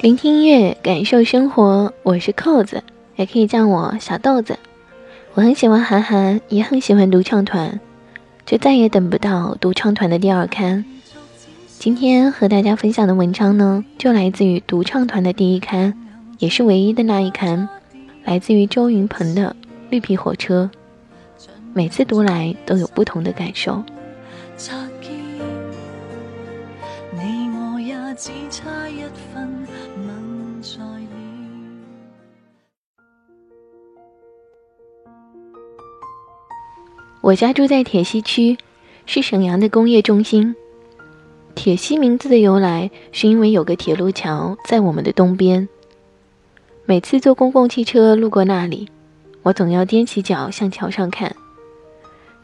聆听音乐，感受生活。我是扣子，也可以叫我小豆子。我很喜欢韩寒，也很喜欢独唱团，就再也等不到独唱团的第二刊。今天和大家分享的文章呢，就来自于独唱团的第一刊，也是唯一的那一刊，来自于周云鹏的《绿皮火车》。每次读来都有不同的感受。你我也只差一我家住在铁西区，是沈阳的工业中心。铁西名字的由来，是因为有个铁路桥在我们的东边。每次坐公共汽车路过那里，我总要踮起脚向桥上看。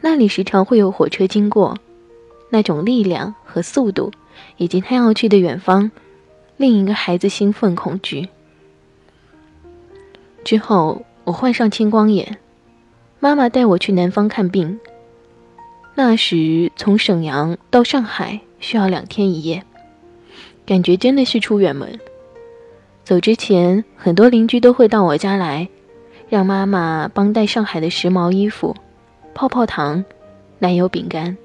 那里时常会有火车经过，那种力量和速度。以及他要去的远方，另一个孩子兴奋恐惧。之后，我患上青光眼，妈妈带我去南方看病。那时从沈阳到上海需要两天一夜，感觉真的是出远门。走之前，很多邻居都会到我家来，让妈妈帮带上海的时髦衣服、泡泡糖、奶油饼干。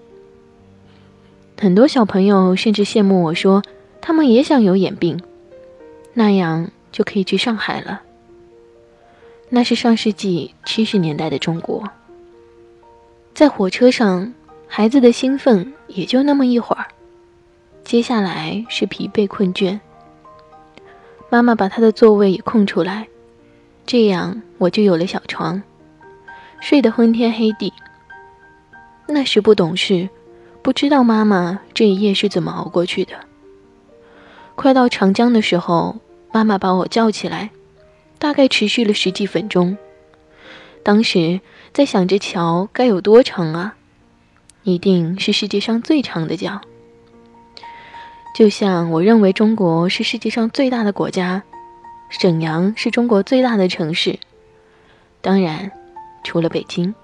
很多小朋友甚至羡慕我说，他们也想有眼病，那样就可以去上海了。那是上世纪七十年代的中国，在火车上，孩子的兴奋也就那么一会儿，接下来是疲惫困倦。妈妈把她的座位也空出来，这样我就有了小床，睡得昏天黑地。那时不懂事。不知道妈妈这一夜是怎么熬过去的。快到长江的时候，妈妈把我叫起来，大概持续了十几分钟。当时在想着桥该有多长啊？一定是世界上最长的桥。就像我认为中国是世界上最大的国家，沈阳是中国最大的城市，当然，除了北京。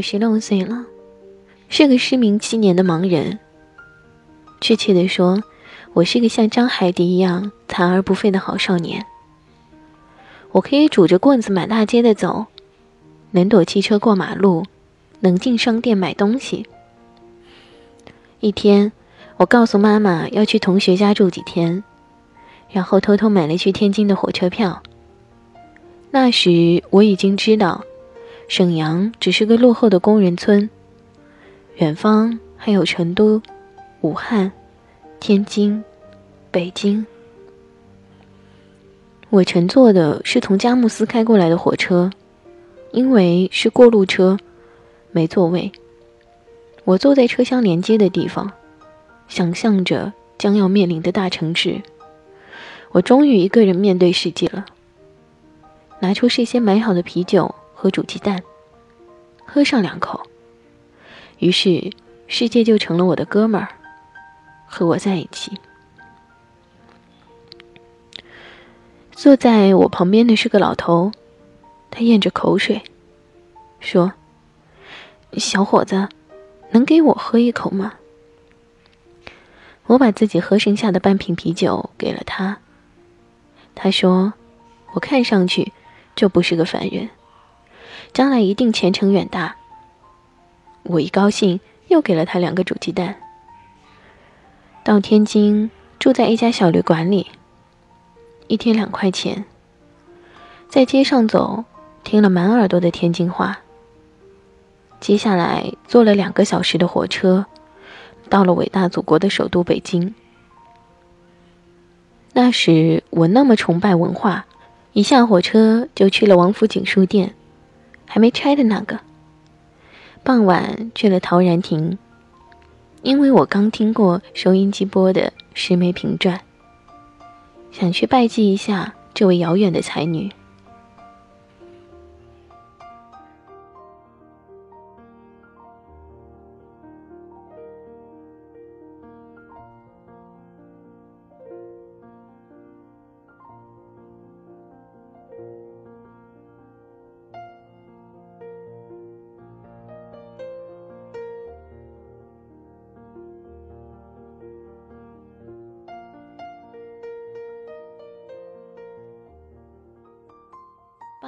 我十六岁了，是个失明七年的盲人。确切的说，我是个像张海迪一样残而不废的好少年。我可以拄着棍子满大街的走，能躲汽车过马路，能进商店买东西。一天，我告诉妈妈要去同学家住几天，然后偷偷买了去天津的火车票。那时我已经知道。沈阳只是个落后的工人村，远方还有成都、武汉、天津、北京。我乘坐的是从佳木斯开过来的火车，因为是过路车，没座位。我坐在车厢连接的地方，想象着将要面临的大城市。我终于一个人面对世界了。拿出事先买好的啤酒。和煮鸡蛋，喝上两口，于是世界就成了我的哥们儿，和我在一起。坐在我旁边的是个老头，他咽着口水，说：“小伙子，能给我喝一口吗？”我把自己喝剩下的半瓶啤酒给了他。他说：“我看上去就不是个凡人。”将来一定前程远大。我一高兴，又给了他两个煮鸡蛋。到天津，住在一家小旅馆里，一天两块钱。在街上走，听了满耳朵的天津话。接下来坐了两个小时的火车，到了伟大祖国的首都北京。那时我那么崇拜文化，一下火车就去了王府井书店，还没拆的那个。傍晚去了陶然亭。因为我刚听过收音机播的《石梅评传》，想去拜祭一下这位遥远的才女。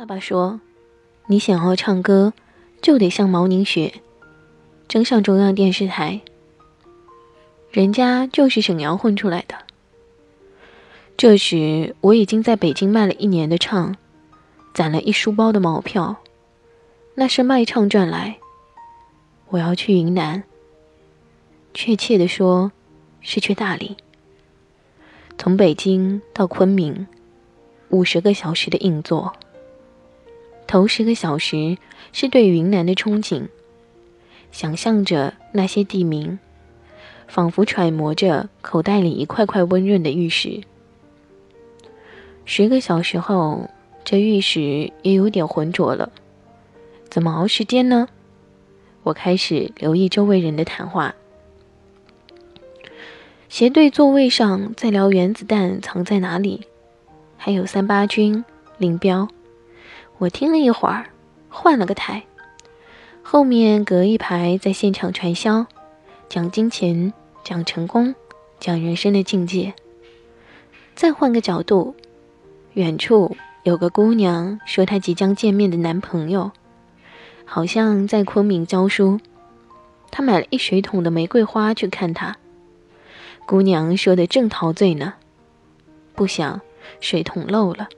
爸爸说：“你想要唱歌，就得像毛宁学，争上中央电视台。人家就是沈阳混出来的。”这时我已经在北京卖了一年的唱，攒了一书包的毛票，那是卖唱赚来。我要去云南，确切的说，是去大理。从北京到昆明，五十个小时的硬座。头十个小时是对云南的憧憬，想象着那些地名，仿佛揣摩着口袋里一块块温润的玉石。十个小时后，这玉石也有点浑浊了，怎么熬时间呢？我开始留意周围人的谈话，斜对座位上在聊原子弹藏在哪里，还有三八军、林彪。我听了一会儿，换了个台，后面隔一排在现场传销，讲金钱，讲成功，讲人生的境界。再换个角度，远处有个姑娘说她即将见面的男朋友，好像在昆明教书，她买了一水桶的玫瑰花去看他。姑娘说的正陶醉呢，不想水桶漏了，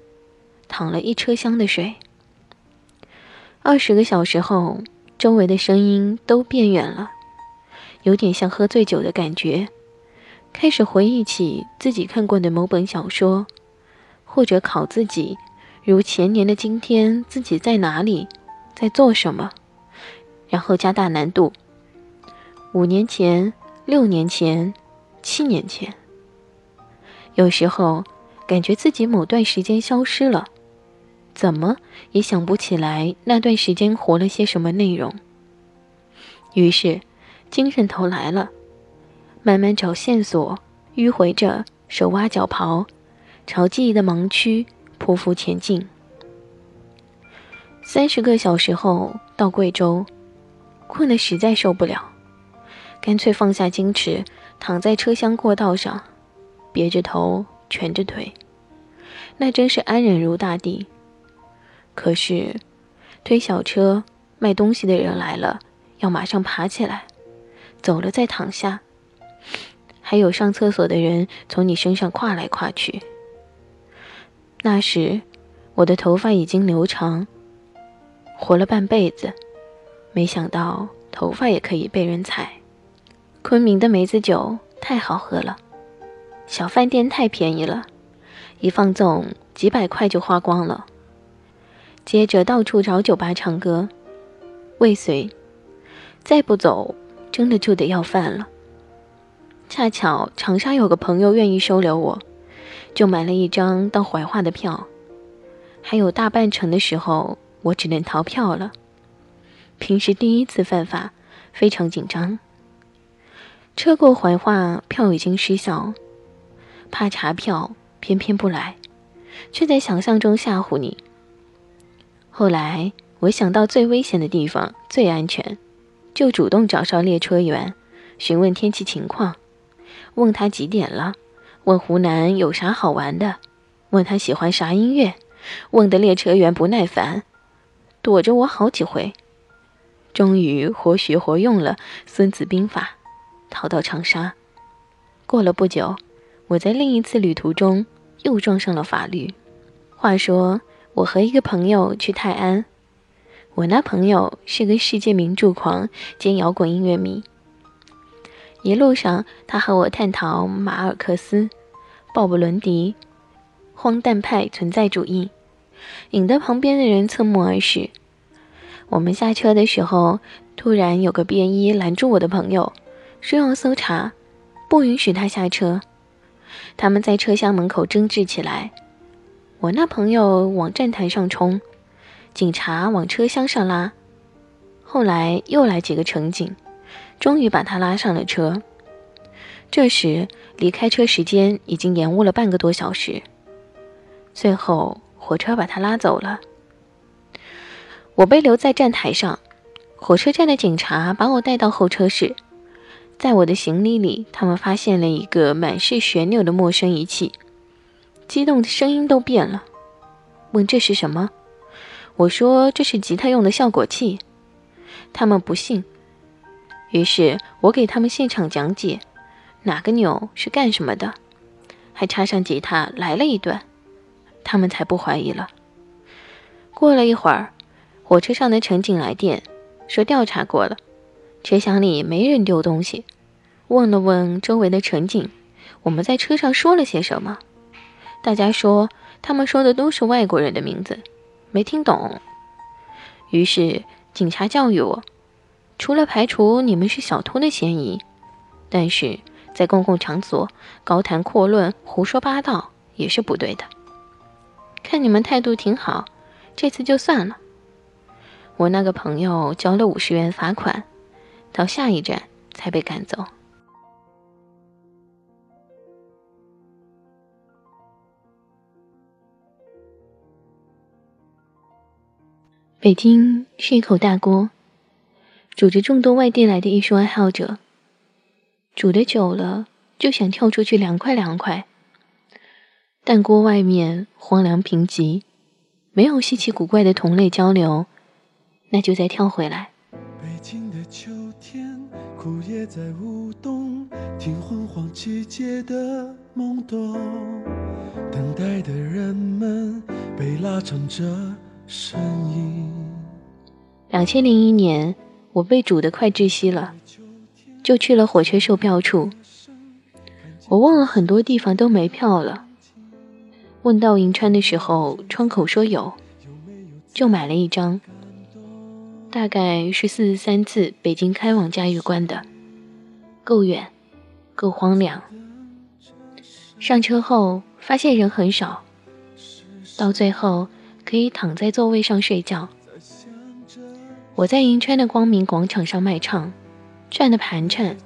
淌了一车厢的水。二十个小时后，周围的声音都变远了，有点像喝醉酒的感觉。开始回忆起自己看过的某本小说，或者考自己，如前年的今天自己在哪里，在做什么，然后加大难度。五年前、六年前、七年前，有时候感觉自己某段时间消失了。怎么也想不起来那段时间活了些什么内容。于是，精神头来了，慢慢找线索，迂回着，手挖脚刨，朝记忆的盲区匍匐前进。三十个小时后到贵州，困得实在受不了，干脆放下矜持，躺在车厢过道上，别着头，蜷着腿，那真是安然如大地。可是，推小车卖东西的人来了，要马上爬起来，走了再躺下。还有上厕所的人从你身上跨来跨去。那时，我的头发已经留长，活了半辈子，没想到头发也可以被人踩。昆明的梅子酒太好喝了，小饭店太便宜了，一放纵几百块就花光了。接着到处找酒吧唱歌，未遂，再不走，真的就得要饭了。恰巧长沙有个朋友愿意收留我，就买了一张到怀化的票。还有大半程的时候，我只能逃票了。平时第一次犯法，非常紧张。车过怀化，票已经失效，怕查票，偏偏不来，却在想象中吓唬你。后来我想到最危险的地方最安全，就主动找上列车员，询问天气情况，问他几点了，问湖南有啥好玩的，问他喜欢啥音乐，问的列车员不耐烦，躲着我好几回，终于活学活用了《孙子兵法》，逃到长沙。过了不久，我在另一次旅途中又撞上了法律。话说，我和一个朋友去泰安，我那朋友是个世界名著狂兼摇滚音乐迷。一路上，他和我探讨马尔克斯、鲍勃伦迪、荒诞派存在主义，引得旁边的人侧目而视。我们下车的时候，突然有个便衣拦住我的朋友，说要搜查，不允许他下车。他们在车厢门口争执起来，我那朋友往站台上冲，警察往车厢上拉。后来又来几个乘警，终于把他拉上了车。这时离开车时间已经延误了半个多小时。最后火车把他拉走了。我被留在站台上，火车站的警察把我带到候车室。在我的行李里，他们发现了一个满是旋钮的陌生仪器，激动的声音都变了。问这是什么？我说这是吉他用的效果器。他们不信。于是我给他们现场讲解，哪个钮是干什么的，还插上吉他来了一段，他们才不怀疑了。过了一会儿。火车上的乘警来电说调查过了，车厢里没人丢东西。问了问周围的乘警，我们在车上说了些什么，大家说他们说的都是外国人的名字，没听懂。于是警察教育我，除了排除你们是小偷的嫌疑，但是在公共场所高谈阔论、胡说八道也是不对的。看你们态度挺好，这次就算了。我那个朋友交了五十元罚款，到下一站才被赶走。北京是一口大锅，煮着众多外地来的艺术爱好者。煮的久了，就想跳出去凉快凉快。但锅外面荒凉贫瘠，没有稀奇古怪的同类交流。那就再跳回来。北京的秋天，枯叶在舞动，听昏黄季节的懵懂。等待的人们被拉长着身影。两千零一年，我被煮得快窒息了，就去了火车售票处。我问了很多地方都没票了。问到银川的时候，窗口说有，就买了一张。大概是四十三次北京开往嘉峪关的，够远，够荒凉。上车后发现人很少，到最后可以躺在座位上睡觉。我在银川的光明广场上卖唱，转的盘缠，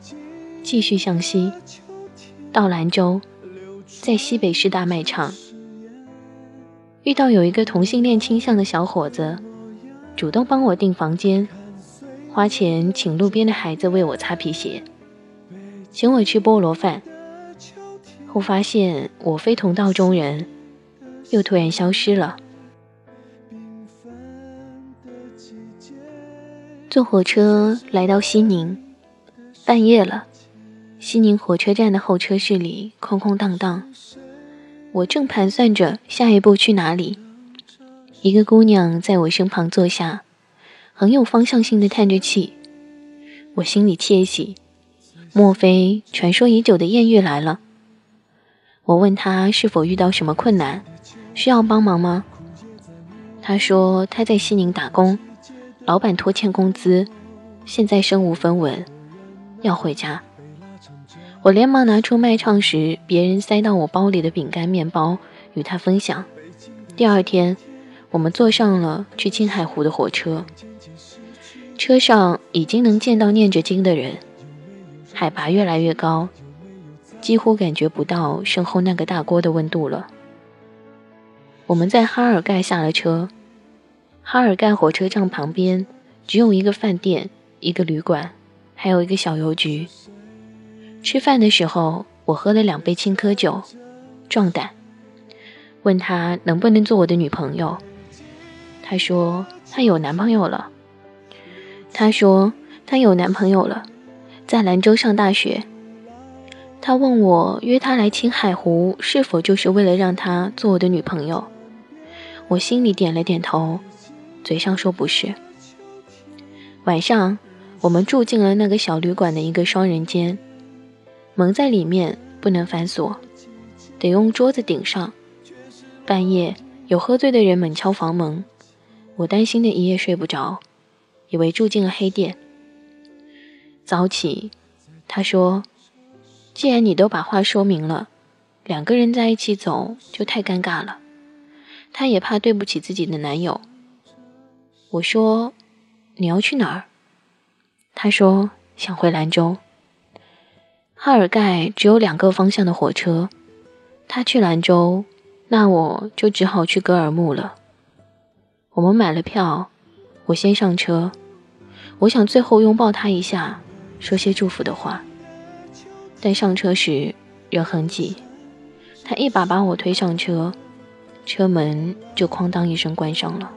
继续向西，到兰州，在西北师大卖唱，遇到有一个同性恋倾向的小伙子。主动帮我订房间，花钱请路边的孩子为我擦皮鞋，请我吃菠萝饭，后发现我非同道中人，又突然消失了。坐火车来到西宁，半夜了，西宁火车站的候车室里空空荡荡，我正盘算着下一步去哪里。一个姑娘在我身旁坐下，很有方向性的叹着气，我心里窃喜，莫非传说已久的艳遇来了？我问她是否遇到什么困难，需要帮忙吗？她说她在西宁打工，老板拖欠工资，现在身无分文，要回家。我连忙拿出卖唱时别人塞到我包里的饼干、面包与他分享。第二天。我们坐上了去青海湖的火车，车上已经能见到念着经的人，海拔越来越高，几乎感觉不到身后那个大锅的温度了。我们在哈尔盖下了车，哈尔盖火车站旁边只有一个饭店、一个旅馆，还有一个小邮局。吃饭的时候，我喝了两杯青稞酒，壮胆，问他能不能做我的女朋友。他说她有男朋友了。他说她有男朋友了，在兰州上大学。他问我约他来青海湖是否就是为了让他做我的女朋友，我心里点了点头，嘴上说不是。晚上，我们住进了那个小旅馆的一个双人间，门在里面不能反锁，得用桌子顶上。半夜有喝醉的人猛敲房门，我担心的一夜睡不着，以为住进了黑店。早起，他说。既然你都把话说明了，两个人在一起走就太尴尬了。他也怕对不起自己的男友。我说：“你要去哪儿？”他说：“想回兰州。”哈尔盖只有两个方向的火车，他去兰州，那我就只好去格尔木了。我们买了票，我先上车，我想最后拥抱他一下，说些祝福的话。但上车时人很挤，他一把把我推上车，车门就哐当一声关上了。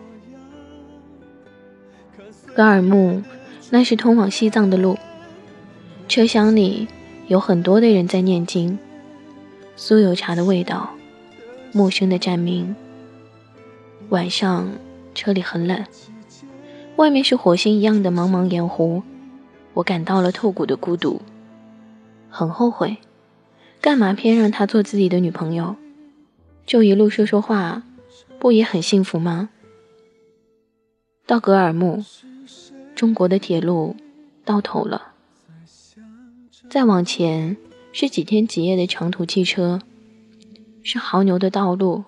格尔木，那是通往西藏的路。车厢里有很多的人在念经，酥油茶的味道，陌生的站名。晚上车里很冷，外面是火星一样的茫茫盐湖，我感到了透骨的孤独。很后悔，干嘛偏让她做自己的女朋友？就一路说说话，不也很幸福吗？到格尔木，中国的铁路到头了。再往前是几天几夜的长途汽车，是牦牛的道路，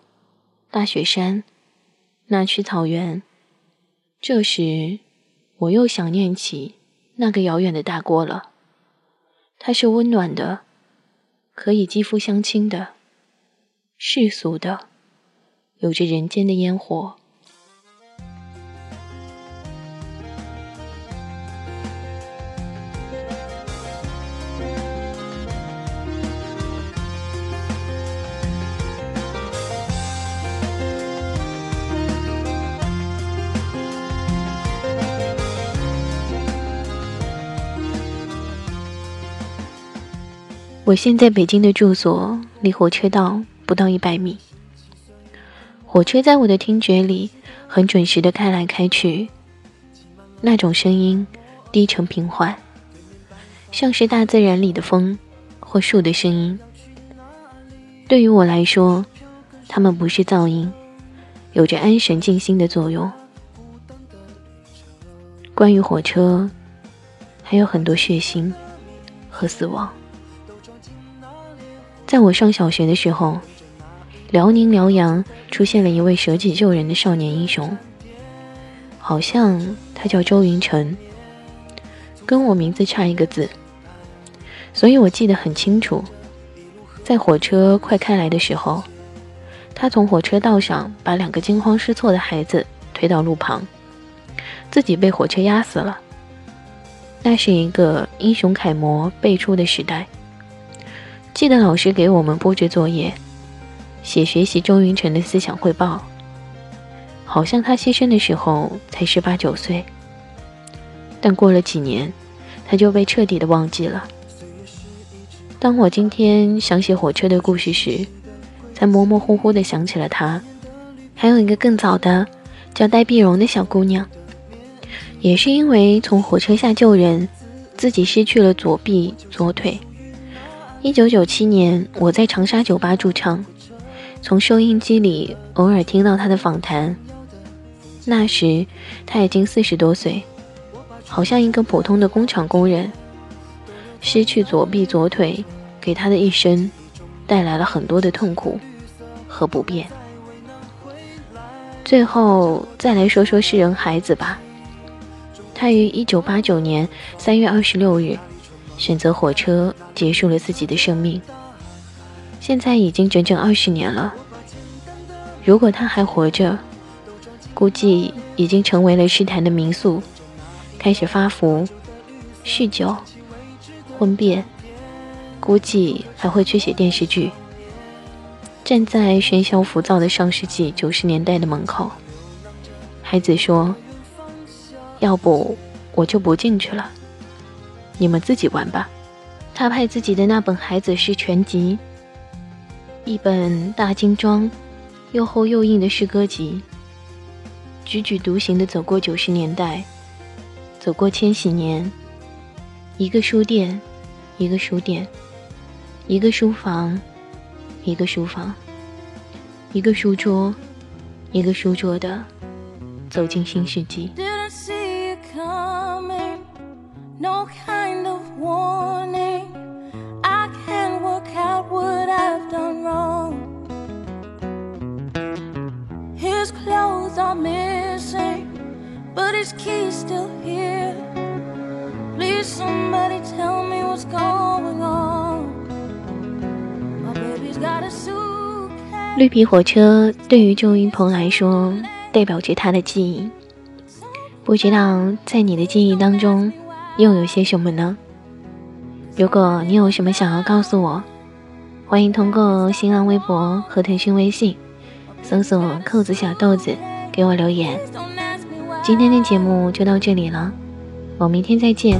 大雪山，那曲草原。这时，我又想念起那个遥远的大锅了。它是温暖的，可以肌肤相亲的，世俗的，有着人间的烟火。我现在北京的住所离火车道不到一百米，火车在我的听觉里很准时的开来开去，那种声音低沉平缓，像是大自然里的风或树的声音。对于我来说，它们不是噪音，有着安神静心的作用。关于火车，还有很多血腥和死亡。在我上小学的时候，辽宁辽阳出现了一位舍己救人的少年英雄，好像他叫周云辰，跟我名字差一个字，所以我记得很清楚。在火车快开来的时候，他从火车道上把两个惊慌失措的孩子推到路旁，自己被火车压死了。那是一个英雄楷模辈出的时代。记得老师给我们布置作业，写学习周云成的思想汇报。好像他牺牲的时候才十八九岁，但过了几年，他就被彻底的忘记了。当我今天想写火车的故事时，才模模糊糊的想起了他。还有一个更早的，叫戴碧荣的小姑娘，也是因为从火车下救人，自己失去了左臂左腿。一九九七年，我在长沙酒吧驻唱，从收音机里偶尔听到他的访谈。那时他已经四十多岁，好像一个普通的工厂工人。失去左臂左腿，给他的一生带来了很多的痛苦和不便。最后再来说说诗人孩子吧。他于一九八九年三月二十六日。选择火车结束了自己的生命，现在已经整整二十年了。如果他还活着，估计已经成为了诗坛的名宿，开始发福、酗酒、婚变，估计还会去写电视剧。站在喧嚣浮躁的上世纪九十年代的门口，孩子说：“要不我就不进去了。”你们自己玩吧，他派自己的那本《孩子诗全集》，一本大精装、又厚又硬的诗歌集，踽踽独行的走过九十年代，走过千禧年。一个书店，一个书店，一个书房，一个书房，一个书桌，一个书桌的走进新世纪。绿皮火车对于周云鹏来说，代表着他的记忆。不知道在你的记忆当中，又有些什么呢？如果你有什么想要告诉我，欢迎通过新浪微博和腾讯微信搜索“扣子小豆子”给我留言。今天的节目就到这里了，我明天再见。